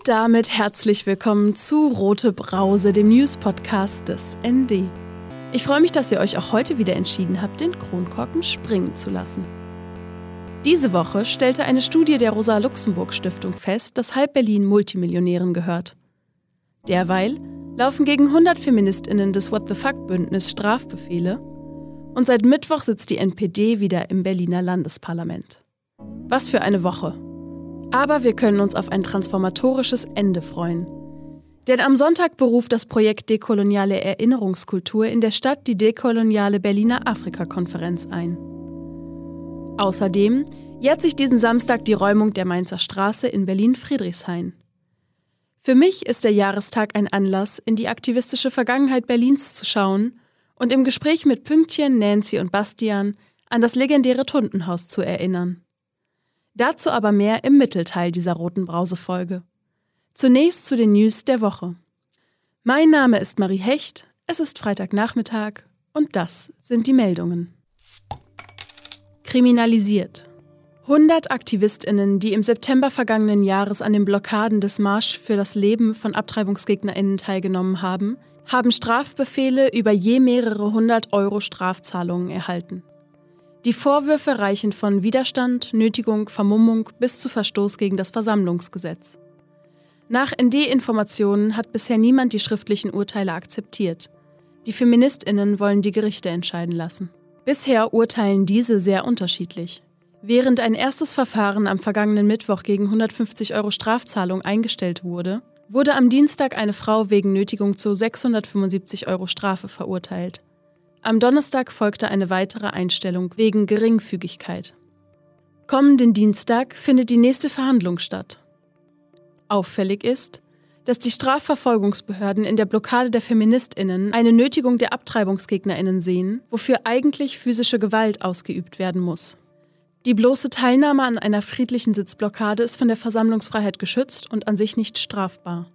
Und damit herzlich willkommen zu Rote Brause, dem News-Podcast des ND. Ich freue mich, dass ihr euch auch heute wieder entschieden habt, den Kronkorken springen zu lassen. Diese Woche stellte eine Studie der Rosa-Luxemburg-Stiftung fest, dass halb Berlin Multimillionären gehört. Derweil laufen gegen 100 FeministInnen des What the Fuck-Bündnis Strafbefehle und seit Mittwoch sitzt die NPD wieder im Berliner Landesparlament. Was für eine Woche! Aber wir können uns auf ein transformatorisches Ende freuen. Denn am Sonntag beruft das Projekt Dekoloniale Erinnerungskultur in der Stadt die dekoloniale Berliner Afrika-Konferenz ein. Außerdem jährt sich diesen Samstag die Räumung der Mainzer Straße in Berlin-Friedrichshain. Für mich ist der Jahrestag ein Anlass, in die aktivistische Vergangenheit Berlins zu schauen und im Gespräch mit Pünktchen, Nancy und Bastian an das legendäre Tuntenhaus zu erinnern. Dazu aber mehr im Mittelteil dieser roten Brause-Folge. Zunächst zu den News der Woche. Mein Name ist Marie Hecht, es ist Freitagnachmittag und das sind die Meldungen. Kriminalisiert. 100 AktivistInnen, die im September vergangenen Jahres an den Blockaden des Marsch für das Leben von AbtreibungsgegnerInnen teilgenommen haben, haben Strafbefehle über je mehrere hundert Euro Strafzahlungen erhalten. Die Vorwürfe reichen von Widerstand, Nötigung, Vermummung bis zu Verstoß gegen das Versammlungsgesetz. Nach ND-Informationen hat bisher niemand die schriftlichen Urteile akzeptiert. Die Feministinnen wollen die Gerichte entscheiden lassen. Bisher urteilen diese sehr unterschiedlich. Während ein erstes Verfahren am vergangenen Mittwoch gegen 150 Euro Strafzahlung eingestellt wurde, wurde am Dienstag eine Frau wegen Nötigung zu 675 Euro Strafe verurteilt. Am Donnerstag folgte eine weitere Einstellung wegen Geringfügigkeit. Kommenden Dienstag findet die nächste Verhandlung statt. Auffällig ist, dass die Strafverfolgungsbehörden in der Blockade der Feministinnen eine Nötigung der Abtreibungsgegnerinnen sehen, wofür eigentlich physische Gewalt ausgeübt werden muss. Die bloße Teilnahme an einer friedlichen Sitzblockade ist von der Versammlungsfreiheit geschützt und an sich nicht strafbar.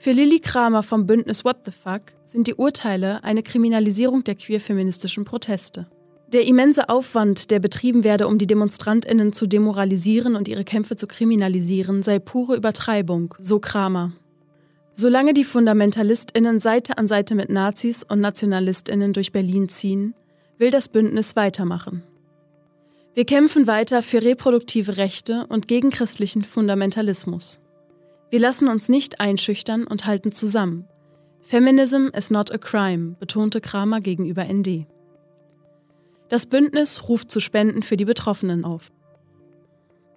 Für Lilly Kramer vom Bündnis What the Fuck sind die Urteile eine Kriminalisierung der queerfeministischen Proteste. Der immense Aufwand, der betrieben werde, um die Demonstrantinnen zu demoralisieren und ihre Kämpfe zu kriminalisieren, sei pure Übertreibung, so Kramer. Solange die Fundamentalistinnen Seite an Seite mit Nazis und Nationalistinnen durch Berlin ziehen, will das Bündnis weitermachen. Wir kämpfen weiter für reproduktive Rechte und gegen christlichen Fundamentalismus. Wir lassen uns nicht einschüchtern und halten zusammen. Feminism is not a crime, betonte Kramer gegenüber ND. Das Bündnis ruft zu Spenden für die Betroffenen auf.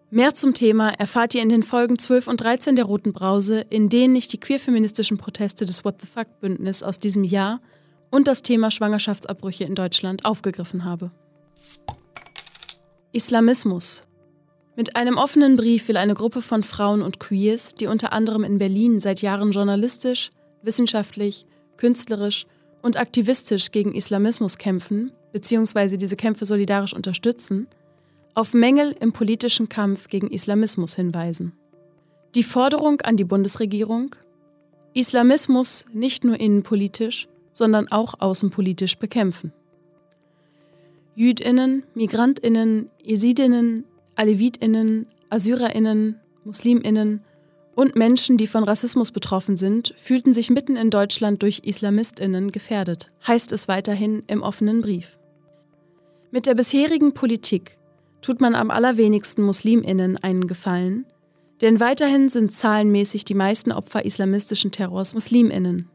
Mehr zum Thema erfahrt ihr in den Folgen 12 und 13 der Roten Brause, in denen ich die queerfeministischen Proteste des What the Fuck Bündnis aus diesem Jahr und das Thema Schwangerschaftsabbrüche in Deutschland aufgegriffen habe. Islamismus. Mit einem offenen Brief will eine Gruppe von Frauen und Queers, die unter anderem in Berlin seit Jahren journalistisch, wissenschaftlich, künstlerisch und aktivistisch gegen Islamismus kämpfen, bzw. diese Kämpfe solidarisch unterstützen, auf Mängel im politischen Kampf gegen Islamismus hinweisen. Die Forderung an die Bundesregierung, Islamismus nicht nur innenpolitisch, sondern auch außenpolitisch bekämpfen. Jüdinnen, Migrantinnen, Esidinnen, Alevitinnen, Assyrerinnen, Musliminnen und Menschen, die von Rassismus betroffen sind, fühlten sich mitten in Deutschland durch Islamistinnen gefährdet, heißt es weiterhin im offenen Brief. Mit der bisherigen Politik tut man am allerwenigsten Musliminnen einen Gefallen, denn weiterhin sind zahlenmäßig die meisten Opfer islamistischen Terrors Musliminnen.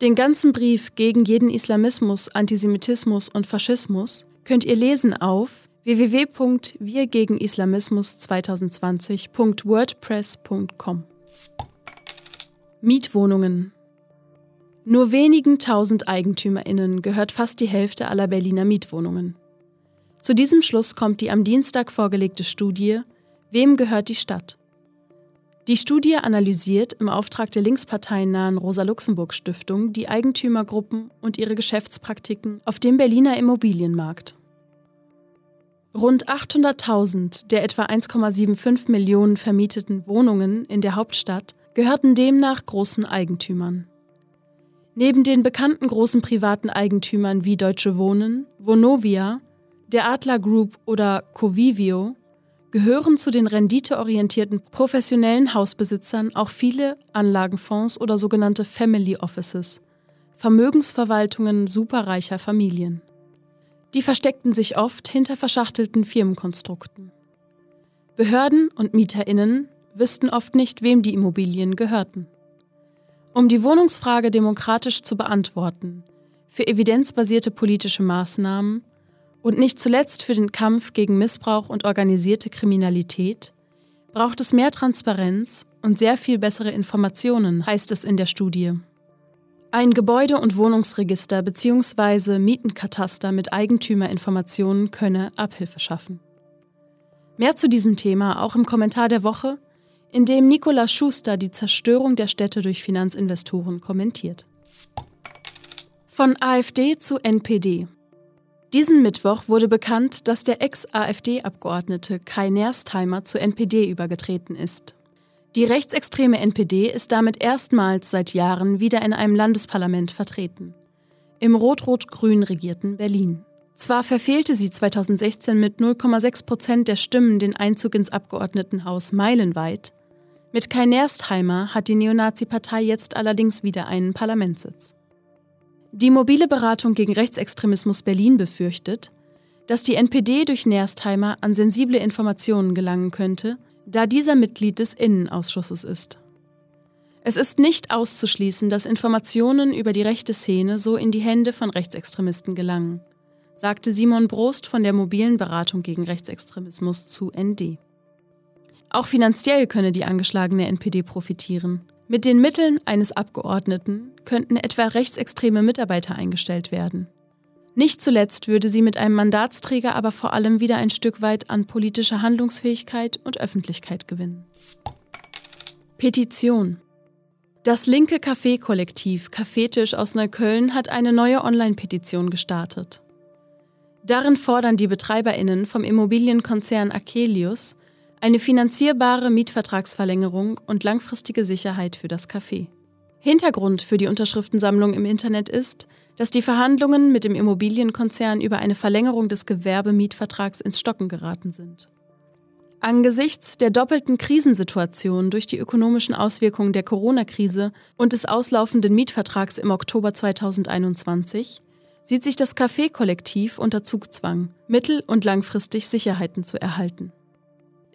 Den ganzen Brief gegen jeden Islamismus, Antisemitismus und Faschismus könnt ihr lesen auf www.wirgegenIslamismus2020.wordpress.com Mietwohnungen Nur wenigen tausend EigentümerInnen gehört fast die Hälfte aller Berliner Mietwohnungen. Zu diesem Schluss kommt die am Dienstag vorgelegte Studie Wem gehört die Stadt? Die Studie analysiert im Auftrag der linksparteiennahen Rosa-Luxemburg-Stiftung die Eigentümergruppen und ihre Geschäftspraktiken auf dem Berliner Immobilienmarkt. Rund 800.000 der etwa 1,75 Millionen vermieteten Wohnungen in der Hauptstadt gehörten demnach großen Eigentümern. Neben den bekannten großen privaten Eigentümern wie Deutsche Wohnen, Vonovia, der Adler Group oder Covivio gehören zu den renditeorientierten professionellen Hausbesitzern auch viele Anlagenfonds oder sogenannte Family Offices, Vermögensverwaltungen superreicher Familien. Die versteckten sich oft hinter verschachtelten Firmenkonstrukten. Behörden und Mieterinnen wüssten oft nicht, wem die Immobilien gehörten. Um die Wohnungsfrage demokratisch zu beantworten, für evidenzbasierte politische Maßnahmen und nicht zuletzt für den Kampf gegen Missbrauch und organisierte Kriminalität braucht es mehr Transparenz und sehr viel bessere Informationen, heißt es in der Studie. Ein Gebäude- und Wohnungsregister bzw. Mietenkataster mit Eigentümerinformationen könne Abhilfe schaffen. Mehr zu diesem Thema auch im Kommentar der Woche, in dem Nikolaus Schuster die Zerstörung der Städte durch Finanzinvestoren kommentiert. Von AfD zu NPD. Diesen Mittwoch wurde bekannt, dass der Ex-AfD-Abgeordnete Kai Nerstheimer zu NPD übergetreten ist. Die rechtsextreme NPD ist damit erstmals seit Jahren wieder in einem Landesparlament vertreten. Im rot-rot-grün regierten Berlin. Zwar verfehlte sie 2016 mit 0,6 Prozent der Stimmen den Einzug ins Abgeordnetenhaus meilenweit, mit Kai Nerstheimer hat die Neonazi-Partei jetzt allerdings wieder einen Parlamentssitz. Die mobile Beratung gegen Rechtsextremismus Berlin befürchtet, dass die NPD durch Nerstheimer an sensible Informationen gelangen könnte, da dieser Mitglied des Innenausschusses ist. Es ist nicht auszuschließen, dass Informationen über die rechte Szene so in die Hände von Rechtsextremisten gelangen, sagte Simon Brost von der mobilen Beratung gegen Rechtsextremismus zu ND. Auch finanziell könne die angeschlagene NPD profitieren. Mit den Mitteln eines Abgeordneten könnten etwa rechtsextreme Mitarbeiter eingestellt werden. Nicht zuletzt würde sie mit einem Mandatsträger aber vor allem wieder ein Stück weit an politischer Handlungsfähigkeit und Öffentlichkeit gewinnen. Petition Das linke Café-Kollektiv Kaffeetisch aus Neukölln hat eine neue Online-Petition gestartet. Darin fordern die BetreiberInnen vom Immobilienkonzern Akelius eine finanzierbare Mietvertragsverlängerung und langfristige Sicherheit für das Café. Hintergrund für die Unterschriftensammlung im Internet ist, dass die Verhandlungen mit dem Immobilienkonzern über eine Verlängerung des Gewerbemietvertrags ins Stocken geraten sind. Angesichts der doppelten Krisensituation durch die ökonomischen Auswirkungen der Corona-Krise und des auslaufenden Mietvertrags im Oktober 2021 sieht sich das Café-Kollektiv unter Zugzwang, mittel- und langfristig Sicherheiten zu erhalten.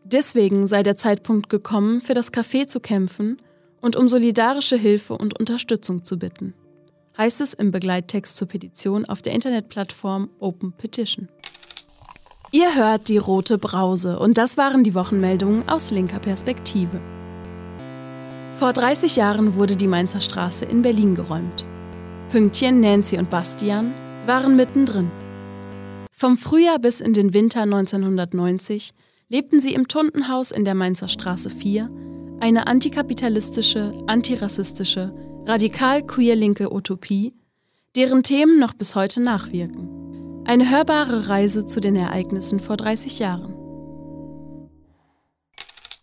Deswegen sei der Zeitpunkt gekommen, für das Café zu kämpfen und um solidarische Hilfe und Unterstützung zu bitten. Heißt es im Begleittext zur Petition auf der Internetplattform Open Petition. Ihr hört die rote Brause und das waren die Wochenmeldungen aus linker Perspektive. Vor 30 Jahren wurde die Mainzer Straße in Berlin geräumt. Pünktchen, Nancy und Bastian waren mittendrin. Vom Frühjahr bis in den Winter 1990 lebten sie im Tuntenhaus in der Mainzer Straße 4, eine antikapitalistische, antirassistische, radikal queer-linke Utopie, deren Themen noch bis heute nachwirken. Eine hörbare Reise zu den Ereignissen vor 30 Jahren.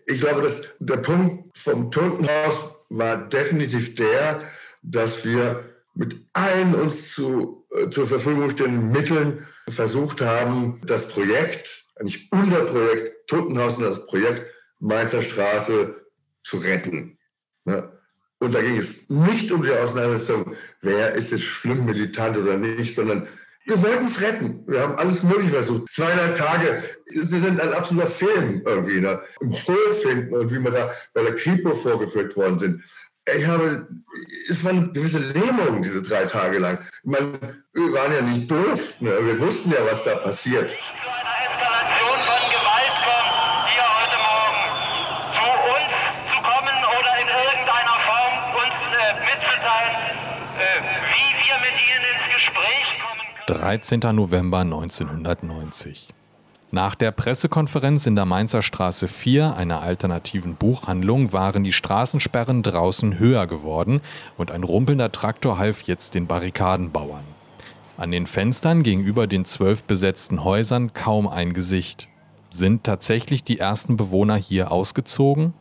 Ich glaube, dass der Punkt vom Totenhaus war definitiv der, dass wir mit allen uns zu, äh, zur Verfügung stehenden Mitteln versucht haben, das Projekt eigentlich unser Projekt Totenhaus und das Projekt Mainzer Straße zu retten. Ne? Und da ging es nicht um die Auseinandersetzung, wer ist jetzt schlimm, militant oder nicht, sondern wir wollten es retten. Wir haben alles Mögliche versucht. Zweieinhalb Tage, sie sind ein absoluter Film irgendwie. Ne? Im Hof hinten und wie wir da bei der Kripo vorgeführt worden sind. Ich habe, es war eine gewisse Lähmung diese drei Tage lang. Meine, wir waren ja nicht doof. Ne? Wir wussten ja, was da passiert. 13. November 1990. Nach der Pressekonferenz in der Mainzer Straße 4, einer alternativen Buchhandlung, waren die Straßensperren draußen höher geworden und ein rumpelnder Traktor half jetzt den Barrikadenbauern. An den Fenstern gegenüber den zwölf besetzten Häusern kaum ein Gesicht. Sind tatsächlich die ersten Bewohner hier ausgezogen?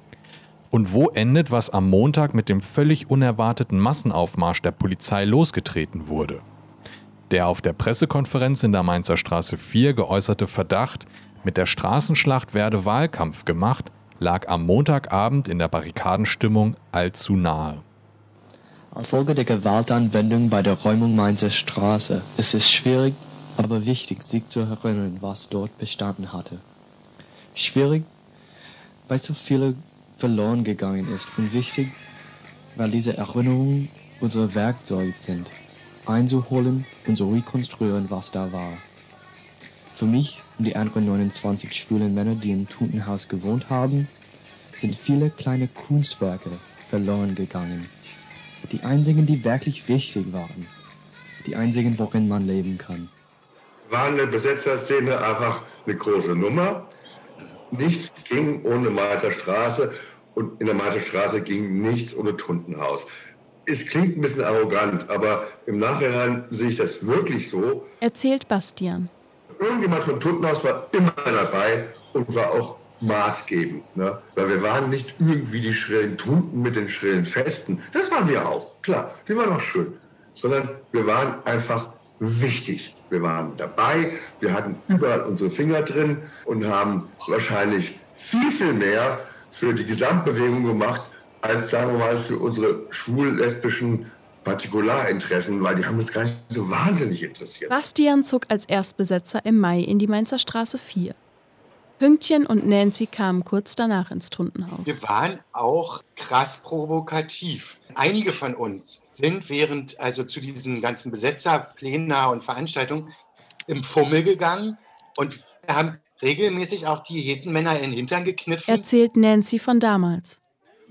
Und wo endet, was am Montag mit dem völlig unerwarteten Massenaufmarsch der Polizei losgetreten wurde? Der auf der Pressekonferenz in der Mainzer Straße 4 geäußerte Verdacht, mit der Straßenschlacht werde Wahlkampf gemacht, lag am Montagabend in der Barrikadenstimmung allzu nahe. Infolge der Gewaltanwendung bei der Räumung Mainzer Straße ist es schwierig, aber wichtig, sich zu erinnern, was dort bestanden hatte. Schwierig, weil so viele verloren gegangen ist und wichtig, weil diese Erinnerungen unser Werkzeug sind, einzuholen und zu rekonstruieren, was da war. Für mich und die anderen 29 schwulen Männer, die im Totenhaus gewohnt haben, sind viele kleine Kunstwerke verloren gegangen. Die einzigen, die wirklich wichtig waren. Die einzigen, worin man leben kann. War eine Besetzerszene einfach eine große Nummer. Nichts ging ohne Malter Straße und in der Malter Straße ging nichts ohne Tuntenhaus. Es klingt ein bisschen arrogant, aber im Nachhinein sehe ich das wirklich so. Erzählt Bastian. Irgendjemand von Tuntenhaus war immer dabei und war auch maßgebend. Ne? Weil wir waren nicht irgendwie die schrillen Tunten mit den schrillen Festen. Das waren wir auch, klar, die waren auch schön. Sondern wir waren einfach wichtig. Wir waren dabei, wir hatten überall unsere Finger drin und haben wahrscheinlich viel, viel mehr für die Gesamtbewegung gemacht, als sagen wir mal für unsere schwul-lesbischen Partikularinteressen, weil die haben uns gar nicht so wahnsinnig interessiert. Bastian zog als Erstbesetzer im Mai in die Mainzer Straße 4. Pünktchen und Nancy kamen kurz danach ins Tundenhaus. Wir waren auch krass provokativ. Einige von uns sind während, also zu diesen ganzen Besetzerplänen und Veranstaltungen, im Fummel gegangen und haben regelmäßig auch die Hetenmänner in den Hintern gekniffen. Erzählt Nancy von damals.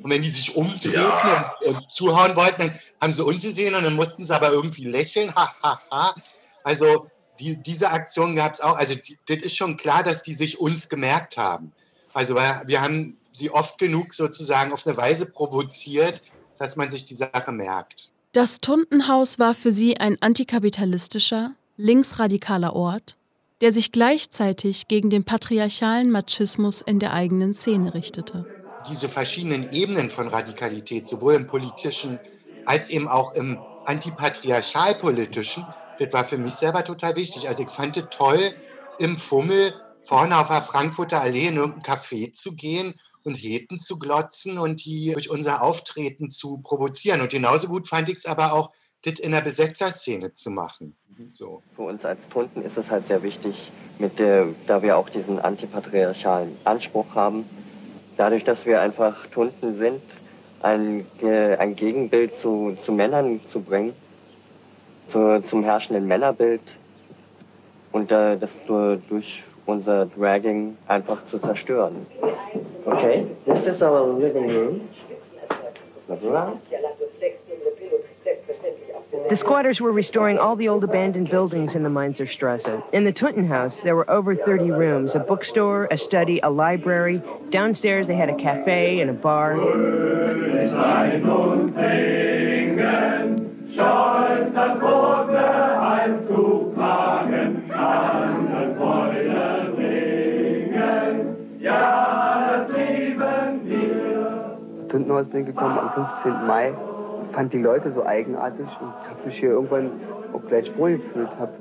Und wenn die sich umdrehten ja. und, und, zuhauen wollten, dann haben sie uns gesehen und dann mussten sie aber irgendwie lächeln. Ha, ha, ha. Also die, diese Aktion gab es auch. Also die, das ist schon klar, dass die sich uns gemerkt haben. Also wir haben sie oft genug sozusagen auf eine Weise provoziert, dass man sich die Sache merkt. Das Tuntenhaus war für sie ein antikapitalistischer, linksradikaler Ort, der sich gleichzeitig gegen den patriarchalen Machismus in der eigenen Szene richtete. Diese verschiedenen Ebenen von Radikalität, sowohl im politischen als eben auch im antipatriarchalpolitischen, das war für mich selber total wichtig. Also ich fand es toll, im Fummel vorne auf der Frankfurter Allee in irgendein Café zu gehen und Heten zu glotzen und die durch unser Auftreten zu provozieren. Und genauso gut fand ich es aber auch, das in der Besetzerszene zu machen. So. Für uns als Tunden ist es halt sehr wichtig, mit der, da wir auch diesen antipatriarchalen Anspruch haben, dadurch, dass wir einfach Tunden sind, ein, ein Gegenbild zu, zu Männern zu bringen zu, zum herrschenden Männerbild und äh, das durch unser Dragging einfach zu zerstören. Okay, this is our living room. The squatters were restoring all the old abandoned buildings in the Mainzer Strasse. In the Tuntenhaus, there were over 30 rooms a bookstore, a study, a library. Downstairs, they had a cafe and a bar. Wir. Tuntenhaus bin gekommen am 15. Mai, fand die Leute so eigenartig und habe mich hier irgendwann auch gleich wohlgefühlt. Hab,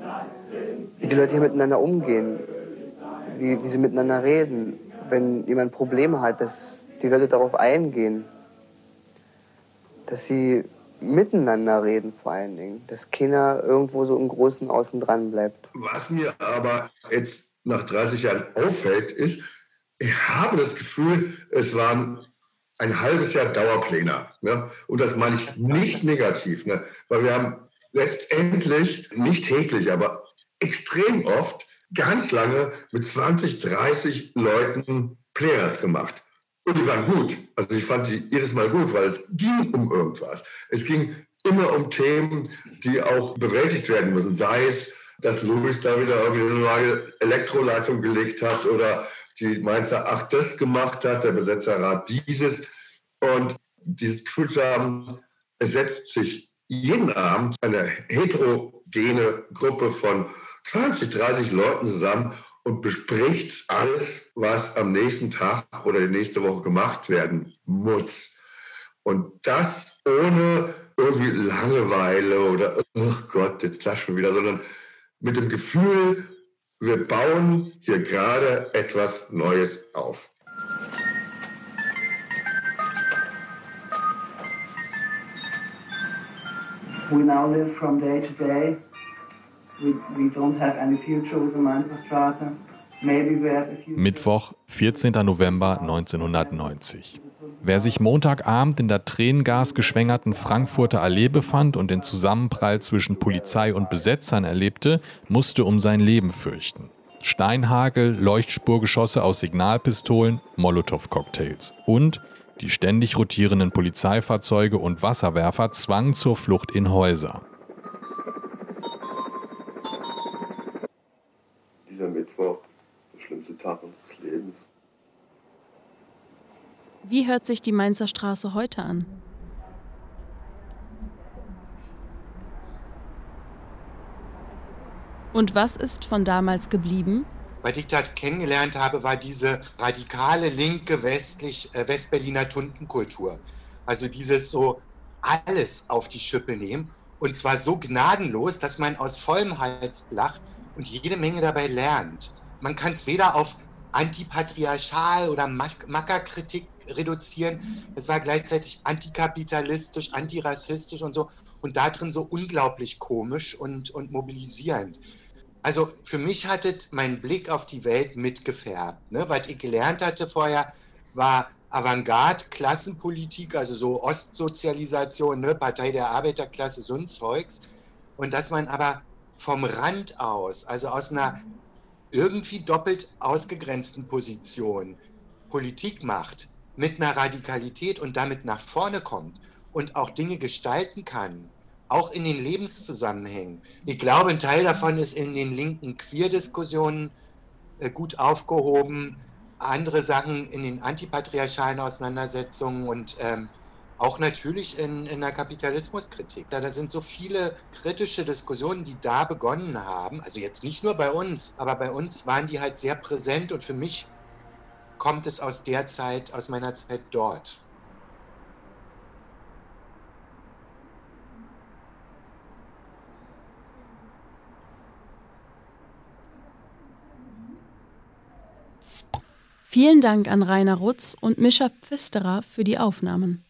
wie die Leute hier miteinander umgehen, wie, wie sie miteinander reden, wenn jemand Probleme hat, dass die Leute darauf eingehen, dass sie miteinander reden vor allen Dingen, dass keiner irgendwo so im Großen außen dran bleibt. Was mir aber jetzt nach 30 Jahren auffällt, ist, ich habe das Gefühl, es waren ein halbes Jahr Dauerpläne. Ne? Und das meine ich nicht negativ, ne? weil wir haben letztendlich, nicht täglich, aber extrem oft, ganz lange mit 20, 30 Leuten Players gemacht. Und die waren gut. Also ich fand die jedes Mal gut, weil es ging um irgendwas. Es ging immer um Themen, die auch bewältigt werden müssen. Sei es, dass Louis da wieder irgendwie eine neue Elektroleitung gelegt hat oder die Mainzer 8 das gemacht hat, der Besetzerrat dieses. Und dieses Gefühl zu haben, setzt sich jeden Abend eine heterogene Gruppe von 20, 30 Leuten zusammen und bespricht alles, was am nächsten Tag oder die nächste Woche gemacht werden muss. Und das ohne irgendwie Langeweile oder, oh Gott, jetzt klatscht schon wieder, sondern mit dem Gefühl, wir bauen hier gerade etwas Neues auf. We now live from day to day. We, we don't have any future with the Mainzerstraße. Mittwoch, 14. November 1990. Wer sich Montagabend in der tränengasgeschwängerten Frankfurter Allee befand und den Zusammenprall zwischen Polizei und Besetzern erlebte, musste um sein Leben fürchten. Steinhagel, Leuchtspurgeschosse aus Signalpistolen, Molotow-Cocktails und die ständig rotierenden Polizeifahrzeuge und Wasserwerfer zwangen zur Flucht in Häuser. Dieser Mittwoch, der schlimmste Tag unseres Wie hört sich die Mainzer Straße heute an? Und was ist von damals geblieben? Was ich da kennengelernt habe, war diese radikale linke westlich, äh, Westberliner Tuntenkultur. Also dieses so alles auf die Schippe nehmen und zwar so gnadenlos, dass man aus vollem Hals lacht und jede Menge dabei lernt. Man kann es weder auf antipatriarchal oder Mackerkritik reduzieren. Es war gleichzeitig antikapitalistisch, antirassistisch und so. Und da drin so unglaublich komisch und, und mobilisierend. Also für mich hatte mein Blick auf die Welt mitgefärbt. Ne? Was ich gelernt hatte vorher, war Avantgarde, Klassenpolitik, also so Ostsozialisation, ne? Partei der Arbeiterklasse, so ein Zeugs. Und dass man aber vom Rand aus, also aus einer irgendwie doppelt ausgegrenzten Position Politik macht, mit einer Radikalität und damit nach vorne kommt und auch Dinge gestalten kann, auch in den Lebenszusammenhängen. Ich glaube, ein Teil davon ist in den linken Queer-Diskussionen äh, gut aufgehoben, andere Sachen in den antipatriarchalen Auseinandersetzungen und ähm, auch natürlich in, in der Kapitalismuskritik. Da, da sind so viele kritische Diskussionen, die da begonnen haben. Also jetzt nicht nur bei uns, aber bei uns waren die halt sehr präsent und für mich kommt es aus der Zeit, aus meiner Zeit dort. Vielen Dank an Rainer Rutz und Mischa Pfisterer für die Aufnahmen.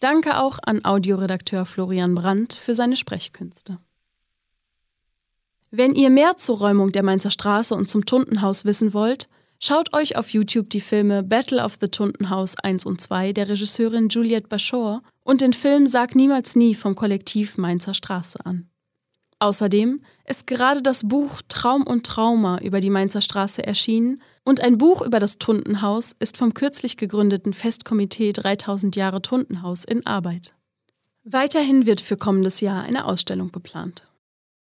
Danke auch an Audioredakteur Florian Brandt für seine Sprechkünste. Wenn ihr mehr zur Räumung der Mainzer Straße und zum Tuntenhaus wissen wollt, Schaut euch auf YouTube die Filme Battle of the Tuntenhaus 1 und 2 der Regisseurin Juliette Bachor und den Film Sag niemals nie vom Kollektiv Mainzer Straße an. Außerdem ist gerade das Buch Traum und Trauma über die Mainzer Straße erschienen und ein Buch über das Tuntenhaus ist vom kürzlich gegründeten Festkomitee 3000 Jahre Tuntenhaus in Arbeit. Weiterhin wird für kommendes Jahr eine Ausstellung geplant.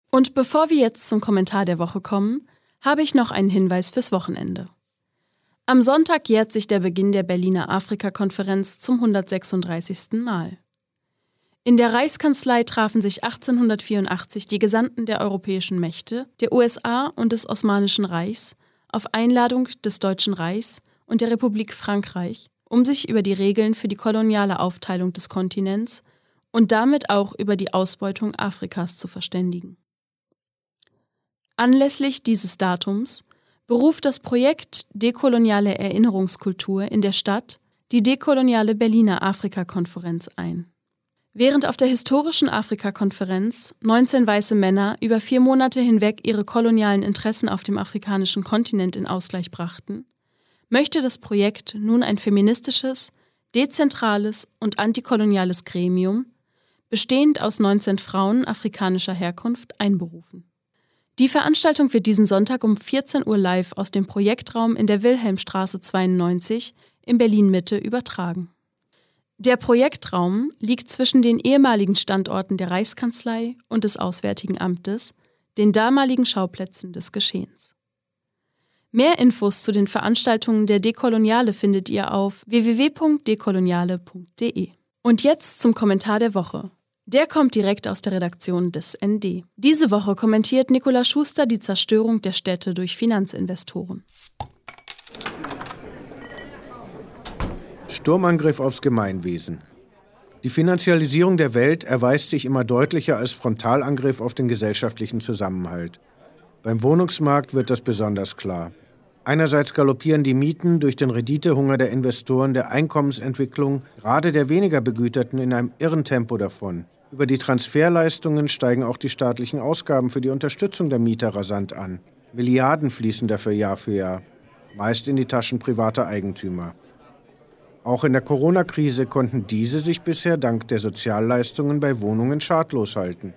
Und bevor wir jetzt zum Kommentar der Woche kommen, habe ich noch einen Hinweis fürs Wochenende. Am Sonntag jährt sich der Beginn der Berliner Afrika-Konferenz zum 136. Mal. In der Reichskanzlei trafen sich 1884 die Gesandten der europäischen Mächte, der USA und des Osmanischen Reichs auf Einladung des Deutschen Reichs und der Republik Frankreich, um sich über die Regeln für die koloniale Aufteilung des Kontinents und damit auch über die Ausbeutung Afrikas zu verständigen. Anlässlich dieses Datums beruft das Projekt Dekoloniale Erinnerungskultur in der Stadt die dekoloniale Berliner Afrika-Konferenz ein. Während auf der historischen Afrika-Konferenz 19 weiße Männer über vier Monate hinweg ihre kolonialen Interessen auf dem afrikanischen Kontinent in Ausgleich brachten, möchte das Projekt nun ein feministisches, dezentrales und antikoloniales Gremium, bestehend aus 19 Frauen afrikanischer Herkunft, einberufen. Die Veranstaltung wird diesen Sonntag um 14 Uhr live aus dem Projektraum in der Wilhelmstraße 92 in Berlin-Mitte übertragen. Der Projektraum liegt zwischen den ehemaligen Standorten der Reichskanzlei und des Auswärtigen Amtes, den damaligen Schauplätzen des Geschehens. Mehr Infos zu den Veranstaltungen der Dekoloniale findet ihr auf www.dekoloniale.de. Und jetzt zum Kommentar der Woche. Der kommt direkt aus der Redaktion des ND. Diese Woche kommentiert Nikola Schuster die Zerstörung der Städte durch Finanzinvestoren. Sturmangriff aufs Gemeinwesen. Die Finanzialisierung der Welt erweist sich immer deutlicher als Frontalangriff auf den gesellschaftlichen Zusammenhalt. Beim Wohnungsmarkt wird das besonders klar. Einerseits galoppieren die Mieten durch den Renditehunger der Investoren der Einkommensentwicklung, gerade der weniger Begüterten, in einem irren Tempo davon. Über die Transferleistungen steigen auch die staatlichen Ausgaben für die Unterstützung der Mieter rasant an. Milliarden fließen dafür Jahr für Jahr, meist in die Taschen privater Eigentümer. Auch in der Corona-Krise konnten diese sich bisher dank der Sozialleistungen bei Wohnungen schadlos halten.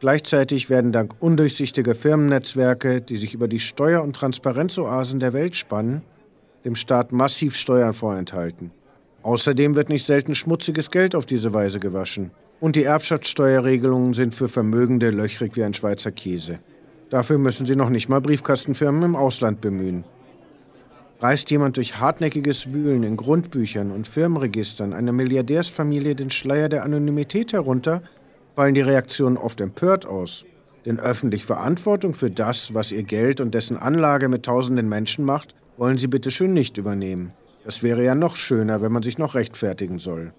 Gleichzeitig werden dank undurchsichtiger Firmennetzwerke, die sich über die Steuer- und Transparenzoasen der Welt spannen, dem Staat massiv Steuern vorenthalten. Außerdem wird nicht selten schmutziges Geld auf diese Weise gewaschen. Und die Erbschaftssteuerregelungen sind für Vermögende löchrig wie ein Schweizer Käse. Dafür müssen sie noch nicht mal Briefkastenfirmen im Ausland bemühen. Reißt jemand durch hartnäckiges Wühlen in Grundbüchern und Firmenregistern einer Milliardärsfamilie den Schleier der Anonymität herunter, fallen die Reaktionen oft empört aus. Denn öffentlich Verantwortung für das, was ihr Geld und dessen Anlage mit tausenden Menschen macht, wollen sie bitteschön nicht übernehmen. Das wäre ja noch schöner, wenn man sich noch rechtfertigen soll.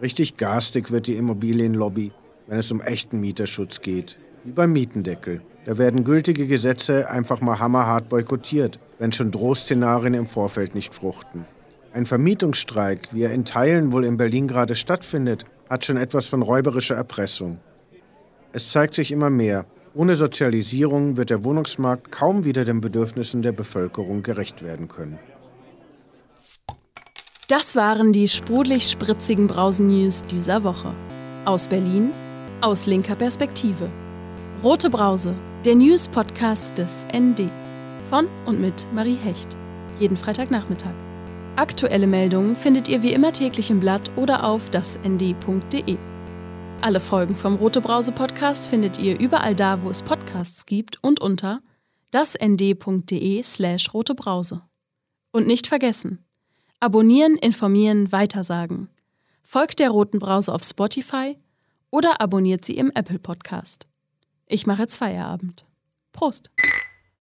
Richtig garstig wird die Immobilienlobby, wenn es um echten Mieterschutz geht. Wie beim Mietendeckel. Da werden gültige Gesetze einfach mal hammerhart boykottiert, wenn schon Drohszenarien im Vorfeld nicht fruchten. Ein Vermietungsstreik, wie er in Teilen wohl in Berlin gerade stattfindet, hat schon etwas von räuberischer Erpressung. Es zeigt sich immer mehr, ohne Sozialisierung wird der Wohnungsmarkt kaum wieder den Bedürfnissen der Bevölkerung gerecht werden können. Das waren die sprudelig spritzigen Brausen-News dieser Woche. Aus Berlin, aus linker Perspektive. Rote Brause, der News-Podcast des ND. Von und mit Marie Hecht. Jeden Freitagnachmittag. Aktuelle Meldungen findet ihr wie immer täglich im Blatt oder auf dasnd.de. Alle Folgen vom Rote Brause Podcast findet ihr überall da, wo es Podcasts gibt und unter dasnd.de slash rotebrause. Und nicht vergessen, abonnieren, informieren, weitersagen. Folgt der Roten Brause auf Spotify oder abonniert sie im Apple Podcast. Ich mache jetzt Feierabend. Prost!